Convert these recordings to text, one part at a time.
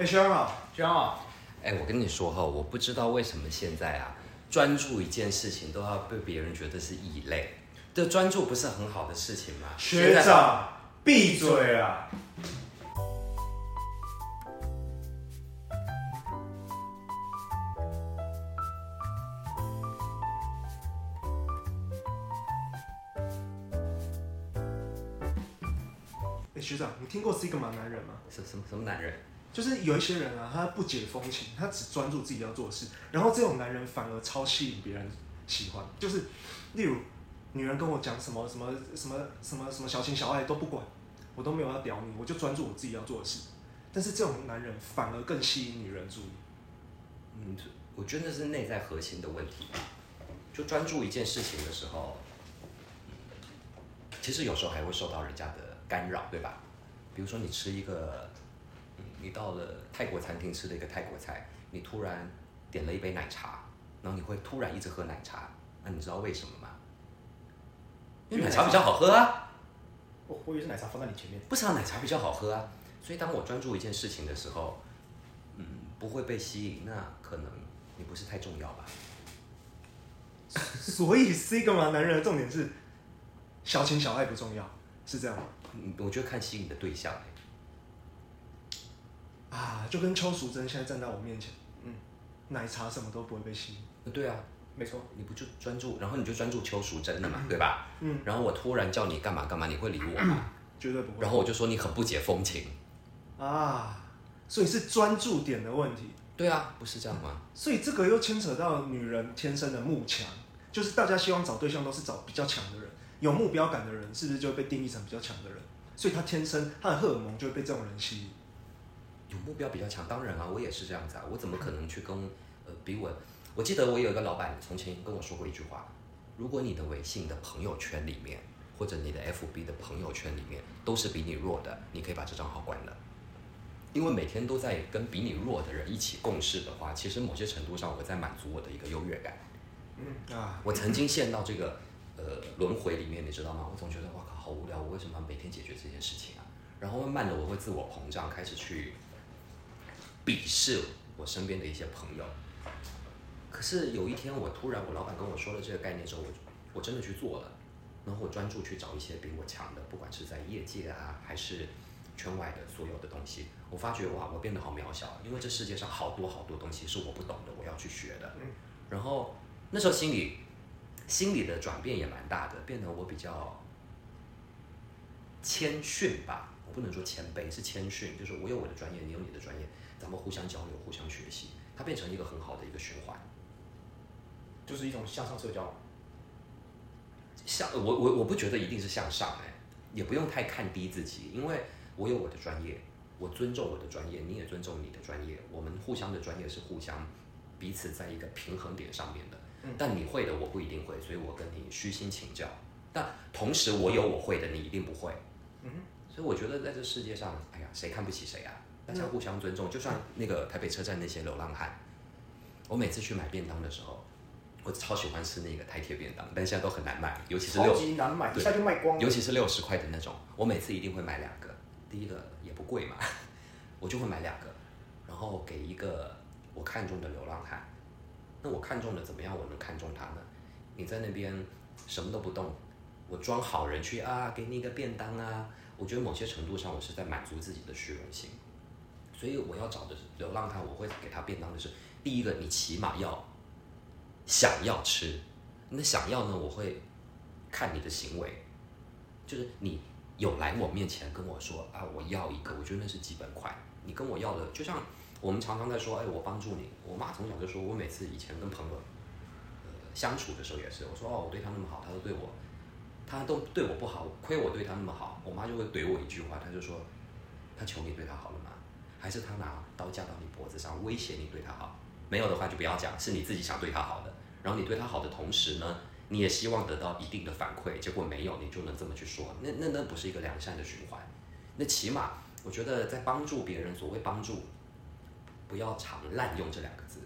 哎，学长好，学长好，哎，我跟你说哈，我不知道为什么现在啊，专注一件事情都要被别人觉得是异类。这专注不是很好的事情吗？学长闭嘴啊！哎，学长，你听过 Sigma 男人吗？什什么什么男人？就是有一些人啊，他不解风情，他只专注自己要做的事，然后这种男人反而超吸引别人喜欢。就是例如，女人跟我讲什么什么什么什么什么小情小爱都不管，我都没有要屌你，我就专注我自己要做的事。但是这种男人反而更吸引女人注意。嗯，我觉得是内在核心的问题。就专注一件事情的时候，其实有时候还会受到人家的干扰，对吧？比如说你吃一个，你到了泰国餐厅吃了一个泰国菜，你突然点了一杯奶茶，然后你会突然一直喝奶茶，那你知道为什么吗？因为奶茶比较好喝啊。我我以为是奶茶放在你前面。不是啊，奶茶比较好喝啊。所以当我专注一件事情的时候，嗯，不会被吸引，那可能你不是太重要吧？所以 Sigma 男人的重点是小情小爱不重要，是这样吗？嗯，我觉得看吸引的对象、欸啊，就跟邱淑贞现在站在我面前，嗯，奶茶什么都不会被吸引。呃对啊，没错，你不就专注，然后你就专注邱淑贞了嘛，对吧？嗯，然后我突然叫你干嘛干嘛，你会理我吗？绝对不会。然后我就说你很不解风情。啊，所以是专注点的问题。对啊，不是这样吗？所以这个又牵扯到女人天生的慕强，就是大家希望找对象都是找比较强的人，有目标感的人，是不是就会被定义成比较强的人？所以他天生他的荷尔蒙就会被这种人吸引。有目标比较强，当然啊，我也是这样子啊，我怎么可能去跟呃比我？我记得我有一个老板从前跟我说过一句话：如果你的微信的朋友圈里面，或者你的 FB 的朋友圈里面都是比你弱的，你可以把这账号关了。因为每天都在跟比你弱的人一起共事的话，其实某些程度上我在满足我的一个优越感。嗯啊，我曾经陷到这个呃轮回里面，你知道吗？我总觉得哇靠，好无聊，我为什么要每天解决这件事情啊？然后慢慢的我会自我膨胀，开始去鄙视我身边的一些朋友。可是有一天，我突然我老板跟我说了这个概念之后，我我真的去做了，然后我专注去找一些比我强的，不管是在业界啊，还是圈外的所有的东西，我发觉哇，我变得好渺小，因为这世界上好多好多东西是我不懂的，我要去学的。然后那时候心里心里的转变也蛮大的，变得我比较谦逊吧，我不能说谦卑，是谦逊，就是我有我的专业，你有你的专业，咱们互相交流，互相学习，它变成一个很好的一个循环。就是一种向上社交。向我我我不觉得一定是向上哎，也不用太看低自己，因为我有我的专业，我尊重我的专业，你也尊重你的专业，我们互相的专业是互相彼此在一个平衡点上面的。但你会的我不一定会，所以我跟你虚心请教。但同时我有我会的，你一定不会。嗯所以我觉得在这世界上，哎呀，谁看不起谁啊？大家互相尊重。就像那个台北车站那些流浪汉，我每次去买便当的时候，我超喜欢吃那个台铁便当，但现在都很难买，尤其是超六级难买，一下就卖光了。尤其是六十块的那种，我每次一定会买两个。第一个也不贵嘛，我就会买两个，然后给一个我看中的流浪汉。那我看中的怎么样？我能看中他呢？你在那边什么都不动，我装好人去啊，给你一个便当啊。我觉得某些程度上，我是在满足自己的虚荣心。所以我要找的是流浪汉，我会给他便当的是第一个，你起码要想要吃。那想要呢，我会看你的行为，就是你有来我面前跟我说啊，我要一个，我觉得那是基本款。你跟我要的，就像我们常常在说，哎，我帮助你。我妈从小就说，我每次以前跟朋友相处的时候也是，我说哦，我对他那么好，他都对我，他都对我不好，亏我对他那么好，我妈就会怼我一句话，她就说，他求你对他好了？还是他拿刀架到你脖子上威胁你对他好？没有的话就不要讲，是你自己想对他好的。然后你对他好的同时呢，你也希望得到一定的反馈，结果没有，你就能这么去说，那那那不是一个良善的循环。那起码我觉得在帮助别人，所谓帮助，不要常滥用这两个字。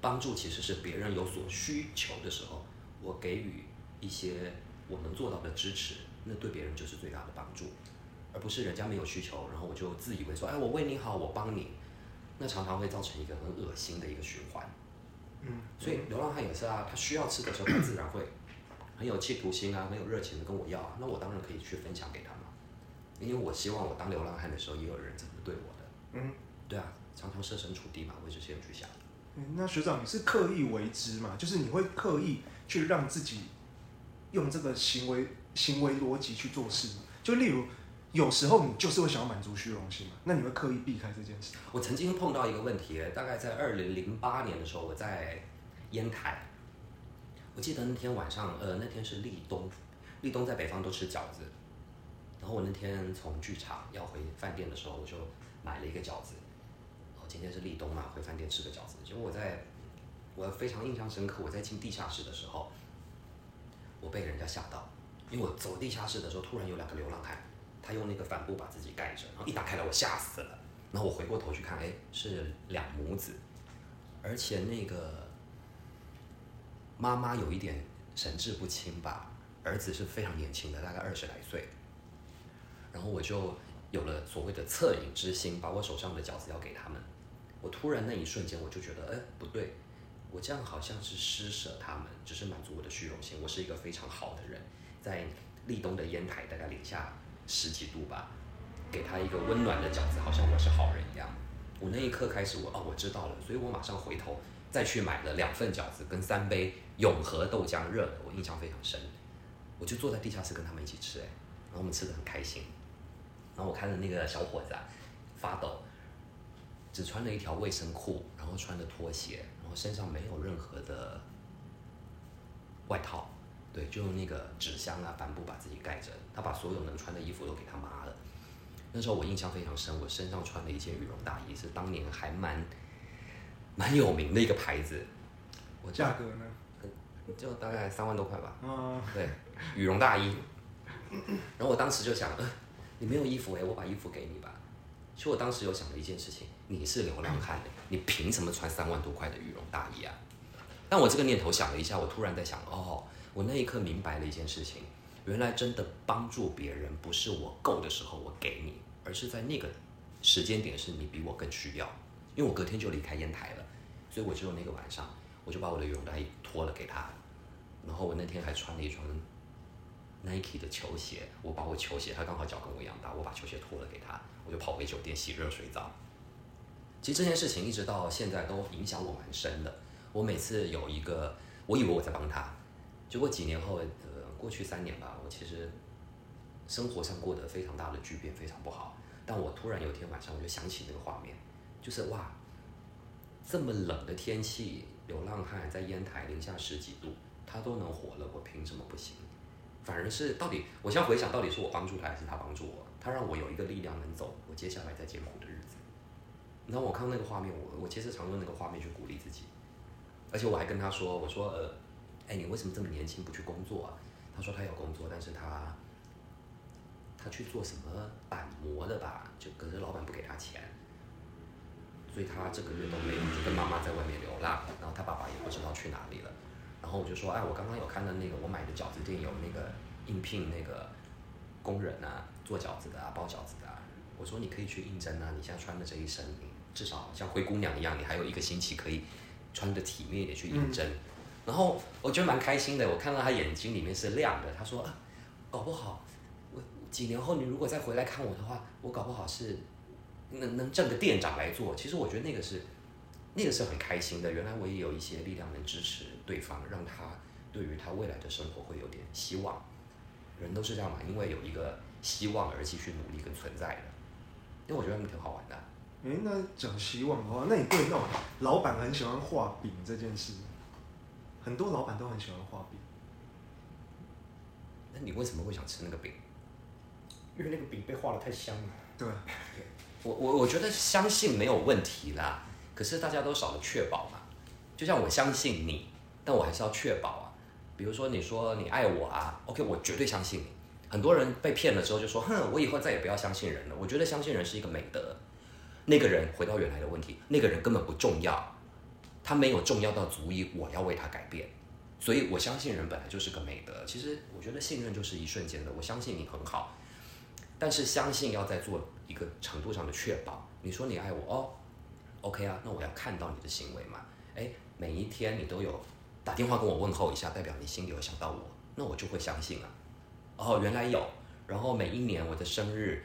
帮助其实是别人有所需求的时候，我给予一些我能做到的支持，那对别人就是最大的帮助，而不是人家没有需求，然后我就自以为说，哎，我为你好，我帮你，那常常会造成一个很恶心的一个循环。嗯，所以流浪汉也是啊，他需要吃的时候，他自然会很有企图心啊，很有热情的跟我要啊，那我当然可以去分享给他嘛，因为我希望我当流浪汉的时候，也有人这么对我的。嗯，对啊，常常设身处地嘛，为这些人去想。嗯那学长你是刻意为之嘛？就是你会刻意去让自己用这个行为行为逻辑去做事吗？就例如有时候你就是会想要满足虚荣心嘛，那你会刻意避开这件事。我曾经碰到一个问题，大概在二零零八年的时候，我在烟台，我记得那天晚上，呃，那天是立冬，立冬在北方都吃饺子，然后我那天从剧场要回饭店的时候，我就买了一个饺子，哦，今天是立冬嘛，回饭店吃个饺子。结果我在，我非常印象深刻，我在进地下室的时候，我被人家吓到，因为我走地下室的时候，突然有两个流浪汉，他用那个帆布把自己盖着，然后一打开来，我吓死了。然后我回过头去看，哎，是两母子，而且那个妈妈有一点神志不清吧，儿子是非常年轻的，大概二十来岁。然后我就有了所谓的恻隐之心，把我手上的饺子要给他们。我突然那一瞬间，我就觉得，哎，不对，我这样好像是施舍他们，只是满足我的虚荣心。我是一个非常好的人，在立冬的烟台，大概零下十几度吧，给他一个温暖的饺子，好像我是好人一样。我那一刻开始我，哦，我知道了，所以我马上回头再去买了两份饺子跟三杯永和豆浆热的，我印象非常深。我就坐在地下室跟他们一起吃，哎，然后我们吃的很开心。然后我看着那个小伙子啊发抖，只穿了一条卫生裤，然后穿着拖鞋，然后身上没有任何的外套，对，就用那个纸箱啊帆布把自己盖着。他把所有能穿的衣服都给他妈了。那时候我印象非常深，我身上穿的一件羽绒大衣，是当年还蛮蛮有名的一个牌子，我价格呢？就大概三万多块吧。啊、对，羽绒大衣。然后我当时就想，呃，你没有衣服哎，我把衣服给你吧。其实我当时有想了一件事情，你是流浪汉，你凭什么穿三万多块的羽绒大衣啊？但我这个念头想了一下，我突然在想，哦，我那一刻明白了一件事情，原来真的帮助别人不是我够的时候我给你，而是在那个时间点是你比我更需要。因为我隔天就离开烟台了，所以我只有那个晚上，我就把我的羽绒大衣脱了给他，然后我那天还穿了一双 Nike 的球鞋，我把我球鞋，他刚好脚跟我一样大，我把球鞋脱了给他，我就跑回酒店洗热水澡。其实这件事情一直到现在都影响我蛮深的。我每次有一个，我以为我在帮他，结果几年后，呃，过去三年吧，我其实生活上过得非常大的巨变，非常不好。但我突然有一天晚上，我就想起那个画面，就是哇，这么冷的天气，流浪汉在烟台零下十几度，他都能活了，我凭什么不行？反而是到底，我现在回想，到底是我帮助他，还是他帮助我？他让我有一个力量能走我接下来在艰苦的日子。然后我看到那个画面，我我其实常用那个画面去鼓励自己，而且我还跟他说，我说呃，哎，你为什么这么年轻不去工作啊？他说他有工作，但是他他去做什么板模的吧，就可是老板不给他钱，所以他这个月都没有，就跟妈妈在外面流浪，然后他爸爸也不知道去哪里了。然后我就说，哎，我刚刚有看到那个我买的饺子店有那个应聘那个工人啊，做饺子的啊，包饺子的啊。我说你可以去应征啊，你现在穿的这一身，你至少像灰姑娘一样，你还有一个星期可以穿的体面一点去应征。然后我觉得蛮开心的，我看到他眼睛里面是亮的。他说啊，搞不好我几年后你如果再回来看我的话，我搞不好是能能挣个店长来做。其实我觉得那个是那个是很开心的。原来我也有一些力量能支持对方，让他对于他未来的生活会有点希望。人都是这样嘛，因为有一个希望而继续努力跟存在的。因为我觉得他们挺好玩的。哎，那讲希望的话，那你对那种老板很喜欢画饼这件事，很多老板都很喜欢画饼。那你为什么会想吃那个饼？因为那个饼被画的太香了。对，我我我觉得相信没有问题啦，可是大家都少了确保嘛。就像我相信你，但我还是要确保啊。比如说你说你爱我啊，OK，我绝对相信你。很多人被骗了之后就说，哼，我以后再也不要相信人了。我觉得相信人是一个美德。那个人回到原来的问题，那个人根本不重要，他没有重要到足以我要为他改变。所以我相信人本来就是个美德。其实我觉得信任就是一瞬间的，我相信你很好，但是相信要在做一个程度上的确保。你说你爱我哦，OK 啊，那我要看到你的行为嘛。哎，每一天你都有打电话跟我问候一下，代表你心里有想到我，那我就会相信啊。哦，原来有。然后每一年我的生日，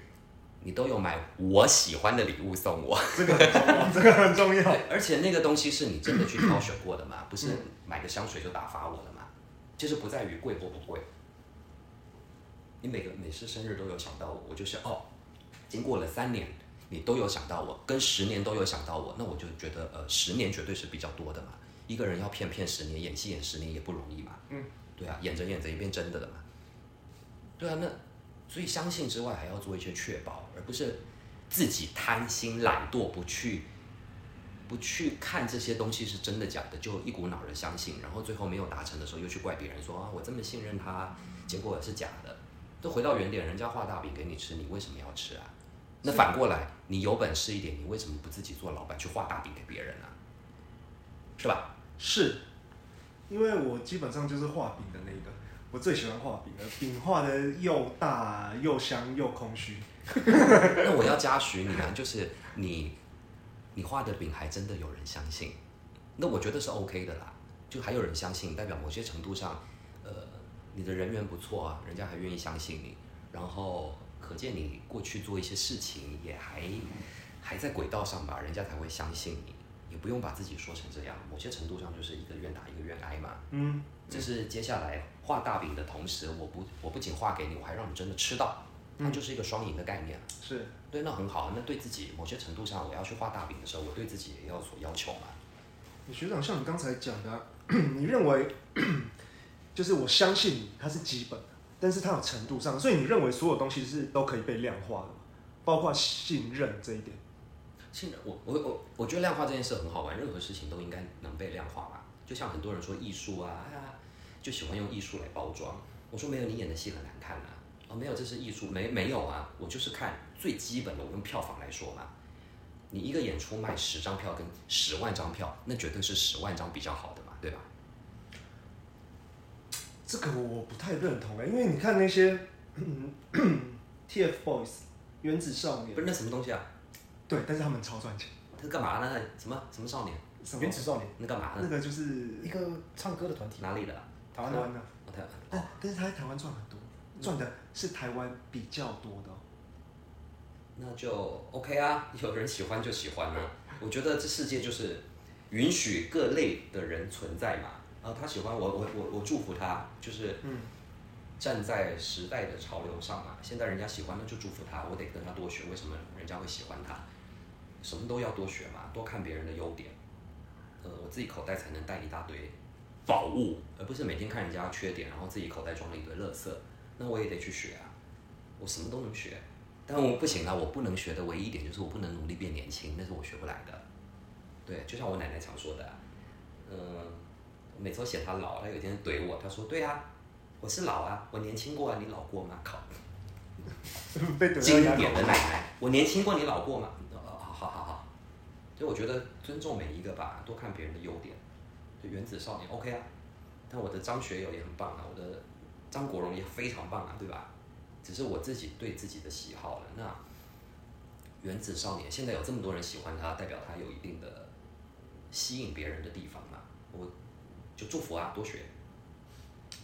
你都有买我喜欢的礼物送我。这个很重要，这个很重要。对，而且那个东西是你真的去挑选过的嘛，不是买个香水就打发我的嘛。就是不在于贵或不贵，你每个每次生日都有想到我，我就是哦，经过了三年，你都有想到我，跟十年都有想到我，那我就觉得呃，十年绝对是比较多的嘛。一个人要骗骗十年，演戏演十年也不容易嘛。嗯，对啊，演着演着也变真的了嘛。对啊，那所以相信之外还要做一些确保，而不是自己贪心懒惰不去不去看这些东西是真的假的，就一股脑的相信，然后最后没有达成的时候又去怪别人说啊我这么信任他，结果是假的。都回到原点，人家画大饼给你吃，你为什么要吃啊？那反过来，你有本事一点，你为什么不自己做老板去画大饼给别人呢、是吧？是，因为我基本上就是画饼的那个，我最喜欢画饼了，饼画的又大又香又空虚。那我要嘉许你啊，就是你，你画的饼还真的有人相信，那我觉得是 OK 的啦。就还有人相信，代表某些程度上，呃，你的人缘不错啊，人家还愿意相信你，然后可见你过去做一些事情也还还在轨道上吧，人家才会相信你，也不用把自己说成这样，某些程度上就是一个愿打一个愿挨嘛。嗯，这是接下来画大饼的同时，我不我不仅画给你，我还让你真的吃到，它就是一个双赢的概念。是对，那很好啊。那对自己某些程度上，我要去画大饼的时候，我对自己也要所要求嘛。你学长像你刚才讲的啊、你认为 就是我相信你，它是基本的，但是它有程度上，所以你认为所有东西是都可以被量化的，包括信任这一点。信任我，我我我觉得量化这件事很好玩，任何事情都应该能被量化嘛。就像很多人说艺术啊，就喜欢用艺术来包装。我说没有，你演的戏很难看啊。哦，没有，这是艺术，没没有啊。我就是看最基本的，我用票房来说嘛。你一个演出卖十张票跟十万张票，那绝对是十万张比较好的嘛，对吧？这个我不太认同哎、因为你看那些 嗯 TFBOYS 原子少年不，是那什么东西啊？对，但是他们超赚钱。那干嘛呢？什么什么少年？什么原子少年那干嘛呢？那个就是一个唱歌的团体，哪里的？台湾的台湾的，我看但但是他在台湾赚很多，赚的是台湾比较多的哦、那就 OK 啊，有人喜欢就喜欢啊。我觉得这世界就是允许各类的人存在嘛。啊，他喜欢我，我我我祝福他，就是嗯站在时代的潮流上嘛。现在人家喜欢，那就祝福他。我得跟他多学，为什么人家会喜欢他？什么都要多学嘛，多看别人的优点。呃，我自己口袋才能带一大堆宝物，而不是每天看人家缺点，然后自己口袋装了一堆垃圾。那我也得去学啊，我什么都能学。但我不行啊，我不能学的唯一一点就是我不能努力变年轻，那是我学不来的。对，就像我奶奶常说的、啊，嗯、我每次都嫌她老，她有一天怼我，她说：“对啊，我是老啊，我年轻过啊，你老过吗？”靠，经典的奶奶，我年轻过，你老过吗？所以我觉得尊重每一个吧，多看别人的优点。就原子少年 OK 啊，但我的张学友也很棒啊，我的张国荣也非常棒啊，对吧？只是我自己对自己的喜好了。那原子少年现在有这么多人喜欢他，代表他有一定的吸引别人的地方嘛，我就祝福啊，多学。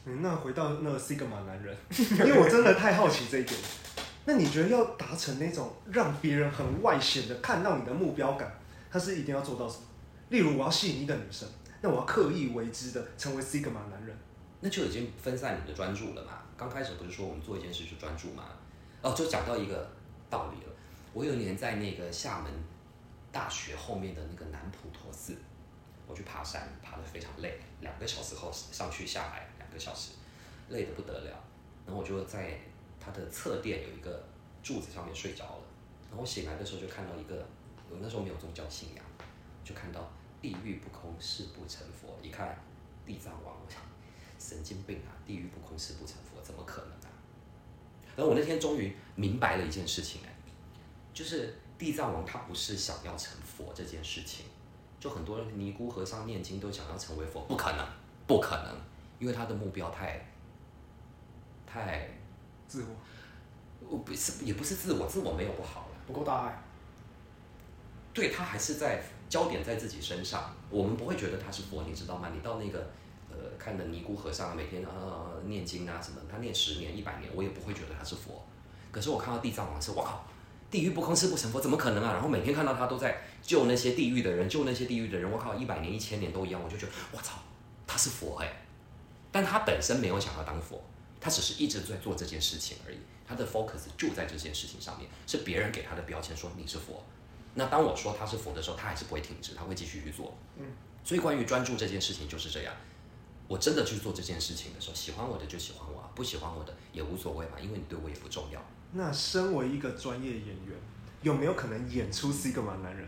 嗯，那回到那个 Sigma 男人，因为我真的太好奇这一点。那你觉得要达成那种让别人很外显的看到你的目标感，他是一定要做到什么？例如我要吸引一个女生，那我要刻意为之的成为 Sigma 男人。那就已经分散你的专注了嘛。刚开始不是说我们做一件事就专注嘛？哦，就讲到一个道理了。我有一年在那个厦门大学后面的那个南普陀寺，我去爬山，爬得非常累，两个小时后上去下来两个小时，累得不得了。然后我就在它的侧殿有一个柱子上面睡着了。然后醒来的时候就看到一个，我那时候没有宗教信仰，就看到地狱不空，誓不成佛。一看地藏王，我想神经病啊！地狱不空，誓不成佛，怎么可能啊？然后我那天终于明白了一件事情、哎，就是地藏王他不是想要成佛这件事情，就很多尼姑和尚念经都想要成为佛，不可能，不可能，因为他的目标太太，自我，我不是也不是自我，自我没有不好了。不够大爱，对他还是在焦点在自己身上，我们不会觉得他是佛，你知道吗？你到那个呃看的尼姑和尚啊每天呃念经啊什么，他念十年一百年，我也不会觉得他是佛。可是我看到地藏王是，我靠，地狱不空，誓不成佛，怎么可能啊？然后每天看到他都在救那些地狱的人，救那些地狱的人，我靠，一百年一千年都一样，我就觉得我操，他是佛哎、但他本身没有想要当佛，他只是一直在做这件事情而已。他的 focus 就在这件事情上面，是别人给他的标签说你是佛。那当我说他是佛的时候，他还是不会停止，他会继续去做。嗯，所以关于专注这件事情就是这样。我真的去做这件事情的时候，喜欢我的就喜欢我啊，不喜欢我的也无所谓嘛，因为你对我也不重要。那身为一个专业演员，有没有可能演出 Sigma 男人？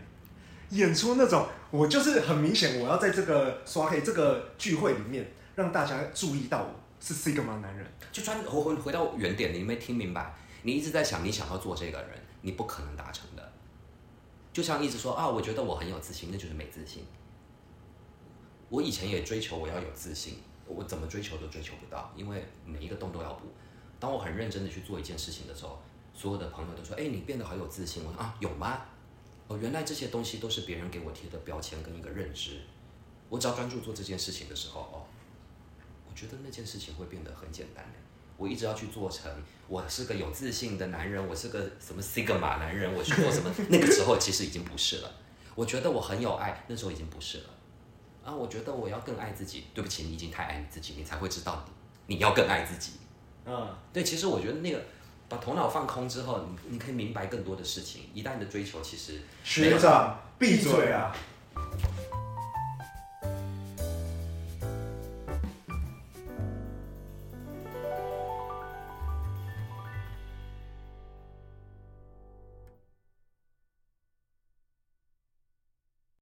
演出那种我就是很明显，我要在这个刷黑这个聚会里面让大家注意到我是 Sigma 男人。就专回回回到原点，你没听明白？你一直在想你想要做这个人，你不可能达成的。就像一直说啊，我觉得我很有自信，那就是没自信。我以前也追求我要有自信，我怎么追求都追求不到，因为每一个洞都要补。当我很认真的去做一件事情的时候，所有的朋友都说：“哎，你变得好有自信。”我说：“啊，有吗？哦，原来这些东西都是别人给我贴的标签跟一个认知。我只要专注做这件事情的时候，哦，我觉得那件事情会变得很简单的。我一直要去做成，我是个有自信的男人，我是个什么 sigma 男人，我去做什么？那个时候其实已经不是了。我觉得我很有爱，那时候已经不是了。啊，我觉得我要更爱自己。对不起，你已经太爱你自己，你才会知道你你要更爱自己。嗯，对，其实我觉得那个把头脑放空之后，你你可以明白更多的事情。一旦你的追求其实学长，闭嘴啊！